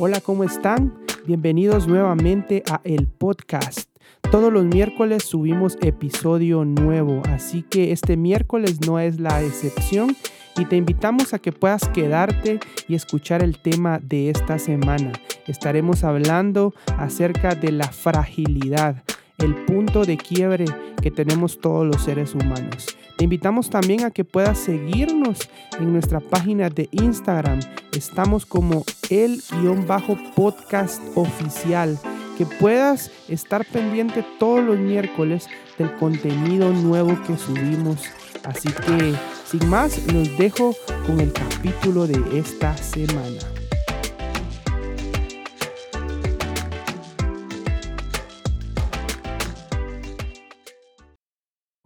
Hola, ¿cómo están? Bienvenidos nuevamente a el podcast. Todos los miércoles subimos episodio nuevo, así que este miércoles no es la excepción y te invitamos a que puedas quedarte y escuchar el tema de esta semana. Estaremos hablando acerca de la fragilidad, el punto de quiebre que tenemos todos los seres humanos. Te invitamos también a que puedas seguirnos en nuestra página de Instagram. Estamos como el-podcast oficial. Que puedas estar pendiente todos los miércoles del contenido nuevo que subimos. Así que, sin más, los dejo con el capítulo de esta semana.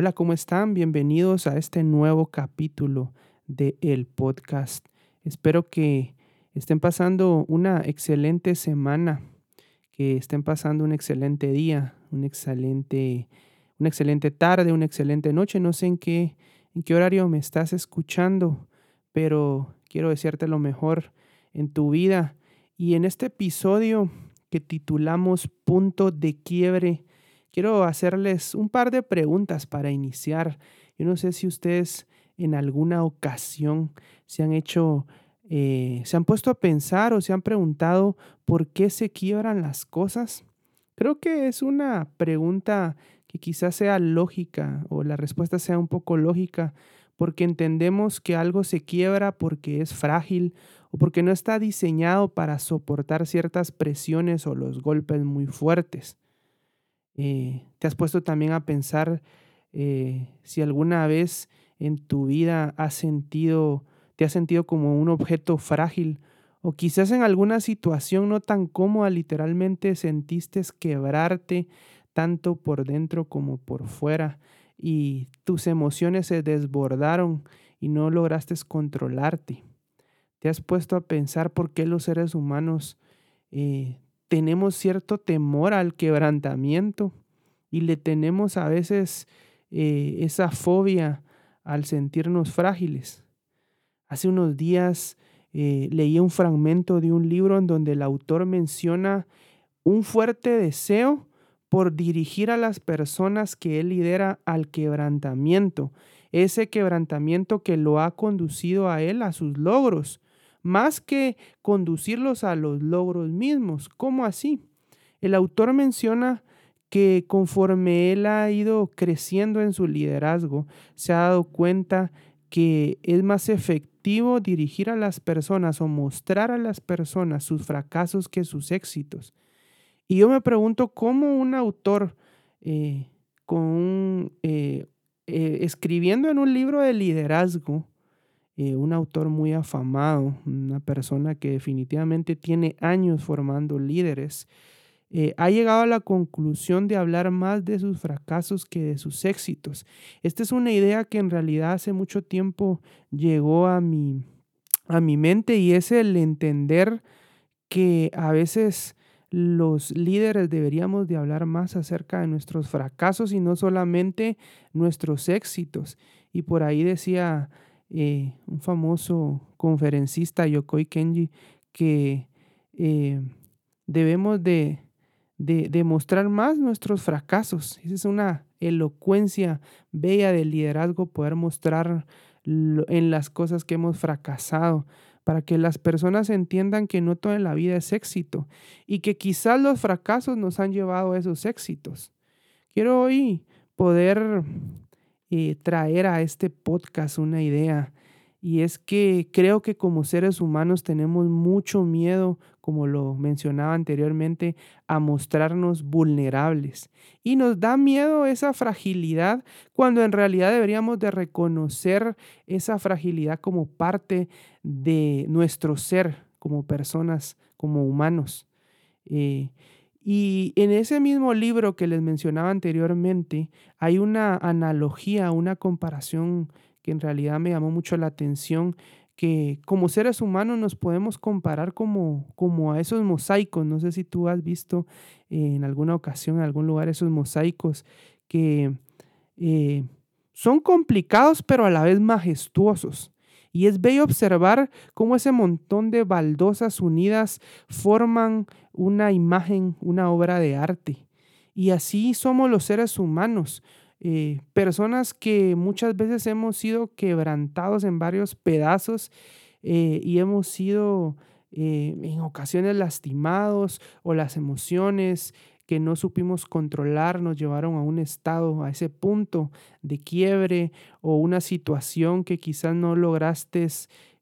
Hola, ¿cómo están? Bienvenidos a este nuevo capítulo de el podcast. Espero que estén pasando una excelente semana, que estén pasando un excelente día, un excelente, una excelente tarde, una excelente noche. No sé en qué, en qué horario me estás escuchando, pero quiero decirte lo mejor en tu vida. Y en este episodio que titulamos Punto de Quiebre, quiero hacerles un par de preguntas para iniciar. Yo no sé si ustedes en alguna ocasión se han hecho, eh, se han puesto a pensar o se han preguntado por qué se quiebran las cosas. Creo que es una pregunta que quizás sea lógica o la respuesta sea un poco lógica porque entendemos que algo se quiebra porque es frágil o porque no está diseñado para soportar ciertas presiones o los golpes muy fuertes. Eh, ¿Te has puesto también a pensar eh, si alguna vez en tu vida has sentido, te has sentido como un objeto frágil o quizás en alguna situación no tan cómoda literalmente sentiste quebrarte tanto por dentro como por fuera y tus emociones se desbordaron y no lograste controlarte? ¿Te has puesto a pensar por qué los seres humanos eh, tenemos cierto temor al quebrantamiento y le tenemos a veces eh, esa fobia al sentirnos frágiles. Hace unos días eh, leí un fragmento de un libro en donde el autor menciona un fuerte deseo por dirigir a las personas que él lidera al quebrantamiento, ese quebrantamiento que lo ha conducido a él a sus logros, más que conducirlos a los logros mismos. ¿Cómo así? El autor menciona que conforme él ha ido creciendo en su liderazgo, se ha dado cuenta que es más efectivo dirigir a las personas o mostrar a las personas sus fracasos que sus éxitos. Y yo me pregunto cómo un autor eh, con eh, eh, escribiendo en un libro de liderazgo, eh, un autor muy afamado, una persona que definitivamente tiene años formando líderes, eh, ha llegado a la conclusión de hablar más de sus fracasos que de sus éxitos. Esta es una idea que en realidad hace mucho tiempo llegó a mi, a mi mente y es el entender que a veces los líderes deberíamos de hablar más acerca de nuestros fracasos y no solamente nuestros éxitos. Y por ahí decía eh, un famoso conferencista, Yokoi Kenji, que eh, debemos de, demostrar más nuestros fracasos. Esa es una elocuencia bella del liderazgo, poder mostrar en las cosas que hemos fracasado, para que las personas entiendan que no toda en la vida es éxito y que quizás los fracasos nos han llevado a esos éxitos. Quiero hoy poder eh, traer a este podcast una idea. Y es que creo que como seres humanos tenemos mucho miedo, como lo mencionaba anteriormente, a mostrarnos vulnerables. Y nos da miedo esa fragilidad cuando en realidad deberíamos de reconocer esa fragilidad como parte de nuestro ser, como personas, como humanos. Eh, y en ese mismo libro que les mencionaba anteriormente, hay una analogía, una comparación que en realidad me llamó mucho la atención, que como seres humanos nos podemos comparar como, como a esos mosaicos. No sé si tú has visto en alguna ocasión, en algún lugar, esos mosaicos que eh, son complicados, pero a la vez majestuosos. Y es bello observar cómo ese montón de baldosas unidas forman una imagen, una obra de arte. Y así somos los seres humanos, eh, personas que muchas veces hemos sido quebrantados en varios pedazos eh, y hemos sido eh, en ocasiones lastimados o las emociones que no supimos controlar nos llevaron a un estado, a ese punto de quiebre o una situación que quizás no lograste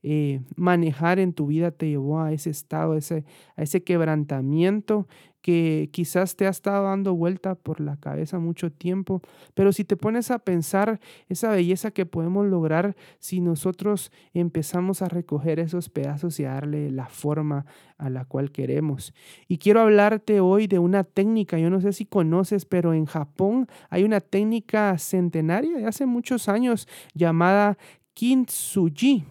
eh, manejar en tu vida te llevó a ese estado, ese, a ese quebrantamiento que quizás te ha estado dando vuelta por la cabeza mucho tiempo, pero si te pones a pensar esa belleza que podemos lograr si nosotros empezamos a recoger esos pedazos y a darle la forma a la cual queremos. Y quiero hablarte hoy de una técnica, yo no sé si conoces, pero en Japón hay una técnica centenaria de hace muchos años llamada kintsugi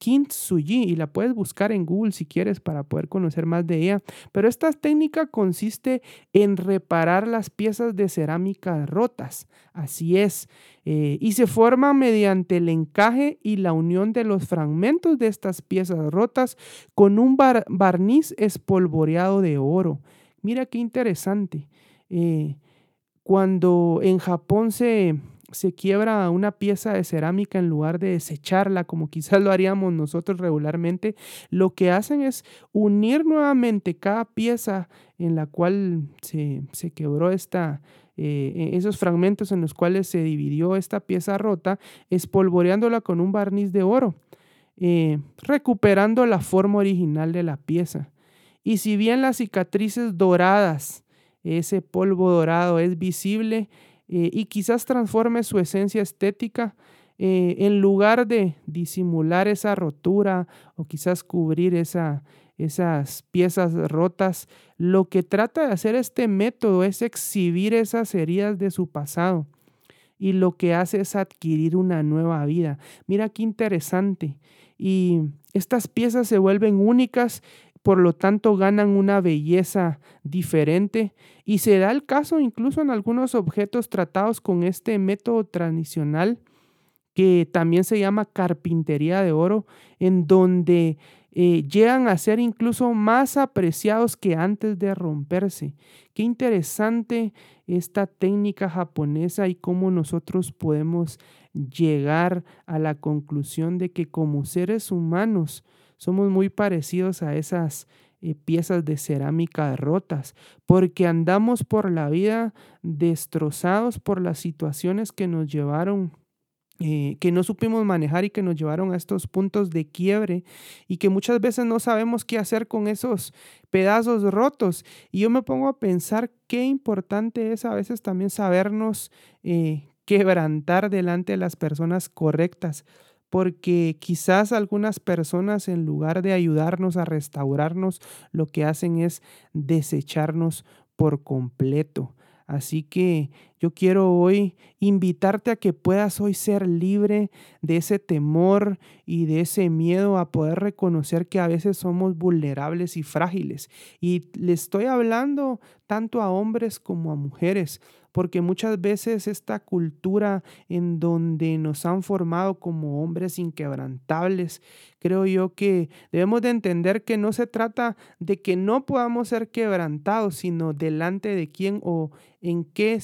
kintsugi y la puedes buscar en Google si quieres para poder conocer más de ella. Pero esta técnica consiste en reparar las piezas de cerámica rotas. Así es. Eh, y se forma mediante el encaje y la unión de los fragmentos de estas piezas rotas con un barniz espolvoreado de oro. Mira qué interesante. Eh, cuando en Japón se, se quiebra una pieza de cerámica en lugar de desecharla como quizás lo haríamos nosotros regularmente, lo que hacen es unir nuevamente cada pieza en la cual se, quebró esta, eh, e, esos fragmentos en los cuales se dividió esta pieza rota, espolvoreándola con un barniz de oro, eh, recuperando la forma original de la pieza. Y si bien las cicatrices doradas, ese polvo dorado es visible, eh, y quizás transforme su esencia estética eh, en lugar de disimular esa rotura o quizás cubrir esa, esas piezas rotas, lo que trata de hacer este método es exhibir esas heridas de su pasado y lo que hace es adquirir una nueva vida. Mira qué interesante. Y estas piezas se vuelven únicas por lo tanto ganan una belleza diferente y se da el caso incluso en algunos objetos tratados con este método tradicional que también se llama carpintería de oro, en donde eh, llegan a ser incluso más apreciados que antes de romperse. Qué interesante esta técnica japonesa y cómo nosotros podemos llegar a la conclusión de que como seres humanos somos muy parecidos a esas eh, piezas de cerámica rotas, porque andamos por la vida destrozados por las situaciones que nos llevaron eh, que no supimos manejar y que nos llevaron a estos puntos de quiebre y que muchas veces no sabemos qué hacer con esos pedazos rotos. Y yo me pongo a pensar qué importante es a veces también sabernos eh, quebrantar delante de las personas correctas porque quizás algunas personas en lugar de ayudarnos a restaurarnos, lo que hacen es desecharnos por completo. Así que yo quiero hoy invitarte a que puedas hoy ser libre de ese temor y de ese miedo a poder reconocer que a veces somos vulnerables y frágiles. Y le estoy hablando tanto a hombres como a mujeres, porque muchas veces esta cultura en donde nos han formado como hombres inquebrantables, creo yo que debemos de entender que no se trata de que no podamos ser quebrantados, sino delante de quién o en qué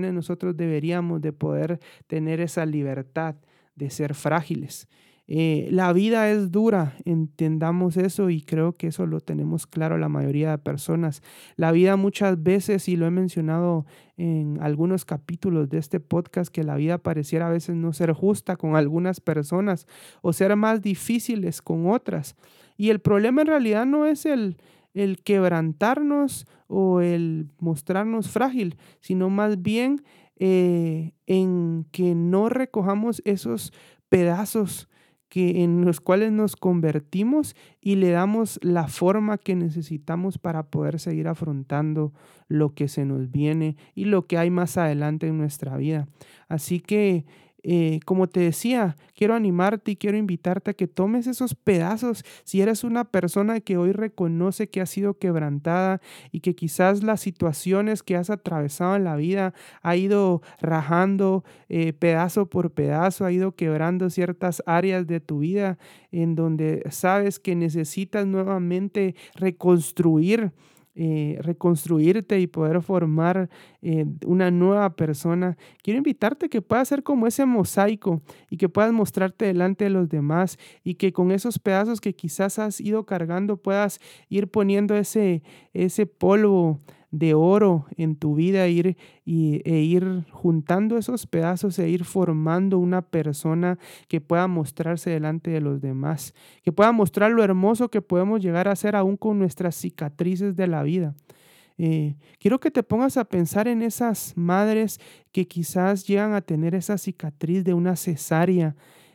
nosotros deberíamos de poder tener esa libertad de ser frágiles. Eh, la vida es dura, entendamos eso y creo que eso lo tenemos claro la mayoría de personas. La vida muchas veces, y lo he mencionado en algunos capítulos de este podcast, que la vida pareciera a veces no ser justa con algunas personas o ser más difíciles con otras. Y el problema en realidad no es el, el quebrantarnos o el mostrarnos frágil, sino más bien eh, en que no recojamos esos pedazos que en los cuales nos convertimos y le damos la forma que necesitamos para poder seguir afrontando lo que se nos viene y lo que hay más adelante en nuestra vida. Así que eh, como te decía, quiero animarte y quiero invitarte a que tomes esos pedazos. Si eres una persona que hoy reconoce que ha sido quebrantada y que quizás las situaciones que has atravesado en la vida ha ido rajando eh, pedazo por pedazo, ha ido quebrando ciertas áreas de tu vida en donde sabes que necesitas nuevamente reconstruir eh, reconstruirte y poder formar eh, una nueva persona, quiero invitarte que puedas ser como ese mosaico y que puedas mostrarte delante de los demás y que con esos pedazos que quizás has ido cargando puedas ir poniendo ese, ese polvo de oro en tu vida ir, y, e ir juntando esos pedazos e ir formando una persona que pueda mostrarse delante de los demás, que pueda mostrar lo hermoso que podemos llegar a ser aún con nuestras cicatrices de la vida. Eh, quiero que te pongas a pensar en esas madres que quizás llegan a tener esa cicatriz de una cesárea,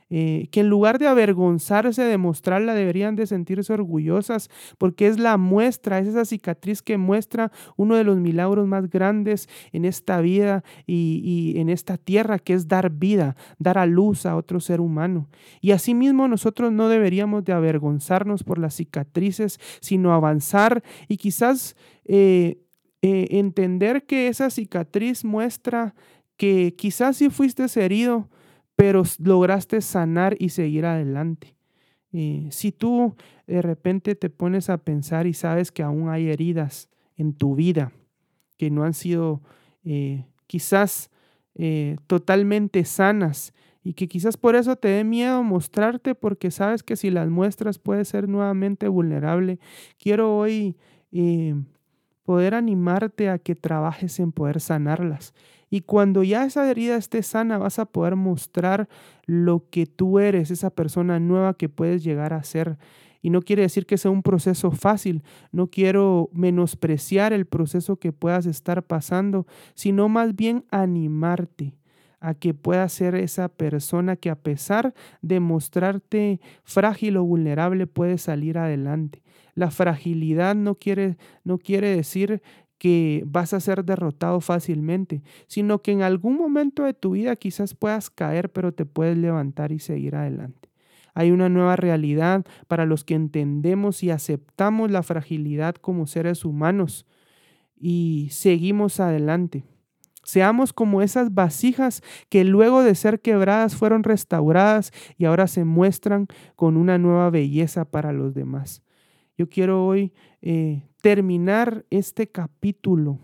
eh, que en lugar de avergonzarse de mostrarla, deberían de sentirse orgullosas, porque es la muestra, es esa cicatriz que muestra uno de los milagros más grandes en esta vida y, y en esta tierra, que es dar vida, dar a luz a otro ser humano. Y asimismo nosotros no deberíamos de avergonzarnos por las cicatrices, sino avanzar y quizás eh, eh, entender que esa cicatriz muestra que quizás si fuiste herido, pero lograste sanar y seguir adelante. Eh, si tú de repente te pones a pensar y sabes que aún hay heridas en tu vida que no han sido eh, quizás eh, totalmente sanas y que quizás por eso te dé miedo mostrarte porque sabes que si las muestras puedes ser nuevamente vulnerable, quiero hoy poder animarte a que trabajes en poder sanarlas y cuando ya esa herida esté sana, vas a poder mostrar lo que tú eres, esa persona nueva que puedes llegar a ser. Y no quiere decir que sea un proceso fácil, no quiero menospreciar el proceso que puedas estar pasando, sino más bien animarte a que puedas ser esa persona que a pesar de mostrarte frágil o vulnerable puede salir adelante. La fragilidad no quiere, no quiere decir que vas a ser derrotado fácilmente, sino que en algún momento de tu vida quizás puedas caer, pero te puedes levantar y seguir adelante. Hay una nueva realidad para los que entendemos y aceptamos la fragilidad como seres humanos y seguimos adelante. Seamos como esas vasijas que luego de ser quebradas fueron restauradas y ahora se muestran con una nueva belleza para los demás. Yo quiero hoy eh, terminar este capítulo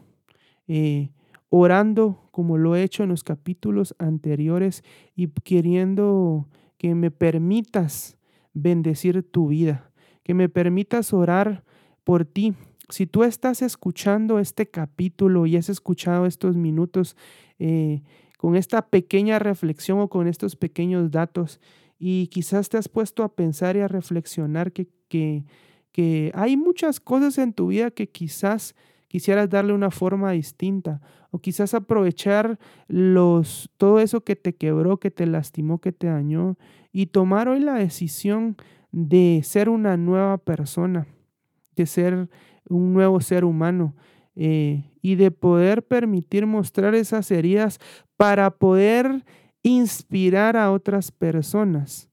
eh, orando como lo he hecho en los capítulos anteriores y queriendo que me permitas bendecir tu vida, que me permitas orar por ti. Si tú estás escuchando este capítulo y has escuchado estos minutos eh, con esta pequeña reflexión o con estos pequeños datos y quizás te has puesto a pensar y a reflexionar que, que que hay muchas cosas en tu vida que quizás quisieras darle una forma distinta o quizás aprovechar los todo eso que te quebró, que te lastimó, que te dañó y tomar hoy la decisión de ser una nueva persona, de ser un nuevo ser humano eh, y de poder permitir mostrar esas heridas para poder inspirar a otras personas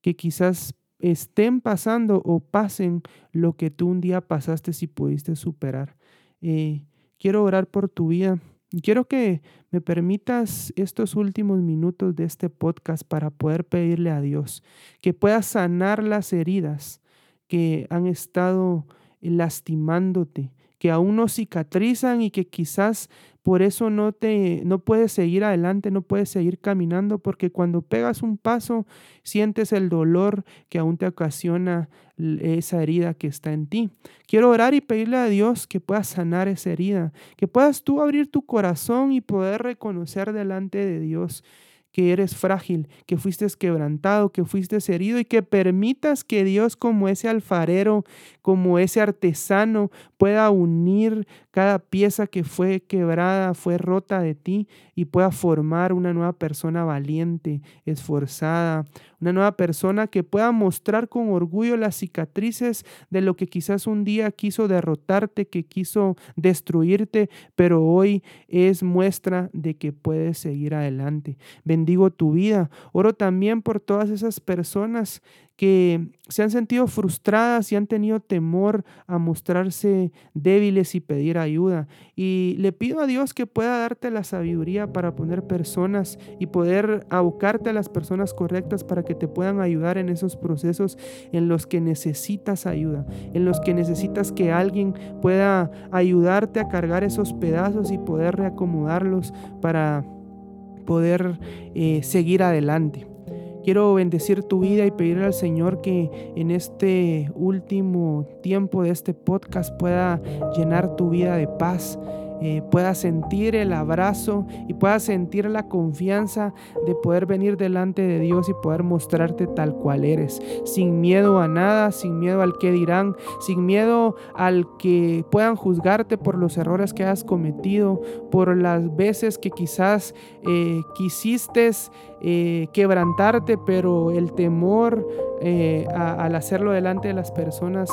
que quizás estén pasando o pasen lo que tú un día pasaste si pudiste superar. Eh, quiero orar por tu vida. Quiero que me permitas estos últimos minutos de este podcast para poder pedirle a Dios que pueda sanar las heridas que han estado lastimándote, que aún no cicatrizan y que quizás por eso no te no puedes seguir adelante, no puedes seguir caminando porque cuando pegas un paso sientes el dolor que aún te ocasiona esa herida que está en ti. Quiero orar y pedirle a Dios que pueda sanar esa herida, que puedas tú abrir tu corazón y poder reconocer delante de Dios que eres frágil, que fuiste quebrantado, que fuiste herido y que permitas que Dios como ese alfarero, como ese artesano pueda unir cada pieza que fue quebrada, fue rota de ti y pueda formar una nueva persona valiente, esforzada, una nueva persona que pueda mostrar con orgullo las cicatrices de lo que quizás un día quiso derrotarte, que quiso destruirte, pero hoy es muestra de que puedes seguir adelante bendigo tu vida. Oro también por todas esas personas que se han sentido frustradas y han tenido temor a mostrarse débiles y pedir ayuda. Y le pido a Dios que pueda darte la sabiduría para poner personas y poder abocarte a las personas correctas para que te puedan ayudar en esos procesos en los que necesitas ayuda, en los que necesitas que alguien pueda ayudarte a cargar esos pedazos y poder reacomodarlos para poder eh, seguir adelante. Quiero bendecir tu vida y pedirle al Señor que en este último tiempo de este podcast pueda llenar tu vida de paz, eh, puedas sentir el abrazo y puedas sentir la confianza de poder venir delante de Dios y poder mostrarte tal cual eres, sin miedo a nada, sin miedo al que dirán, sin miedo al que puedan juzgarte por los errores que has cometido, por las veces que quizás eh, quisiste eh, quebrantarte, pero el temor al hacerlo delante de las personas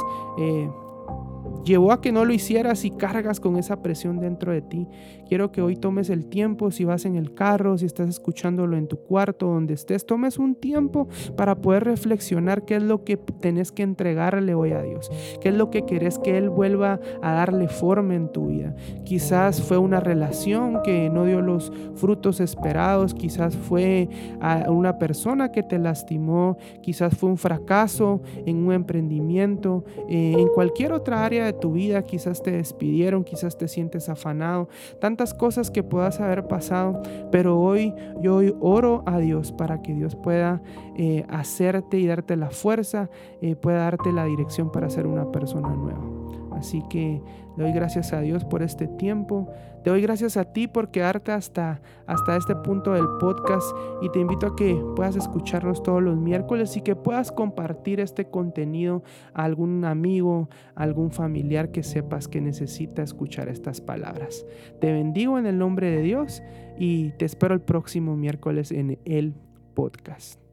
llevó a que no lo hicieras y cargas con esa presión dentro de ti. Quiero que hoy tomes el tiempo, si vas en el carro, si estás escuchándolo en tu cuarto, donde estés, tomes un tiempo para poder reflexionar qué es lo que tenés que entregarle hoy a Dios, qué es lo que querés que Él vuelva a darle forma en tu vida. Quizás fue una relación que no dio los frutos esperados, quizás fue a una persona que te lastimó, quizás fue un fracaso en un emprendimiento, eh, en cualquier otra de tu vida, quizás te despidieron, quizás te sientes afanado, tantas cosas que puedas haber pasado, pero hoy yo hoy oro a Dios para que Dios pueda eh, hacerte y darte la fuerza, eh, pueda darte la dirección para ser una persona nueva. Así que le doy gracias a Dios por este tiempo. Te doy gracias a ti por quedarte hasta, hasta este punto del podcast y te invito a que puedas escucharnos todos los miércoles y que puedas compartir este contenido a algún amigo, algún familiar que sepas que necesita escuchar estas palabras. Te bendigo en el nombre de Dios y te espero el próximo miércoles en el podcast.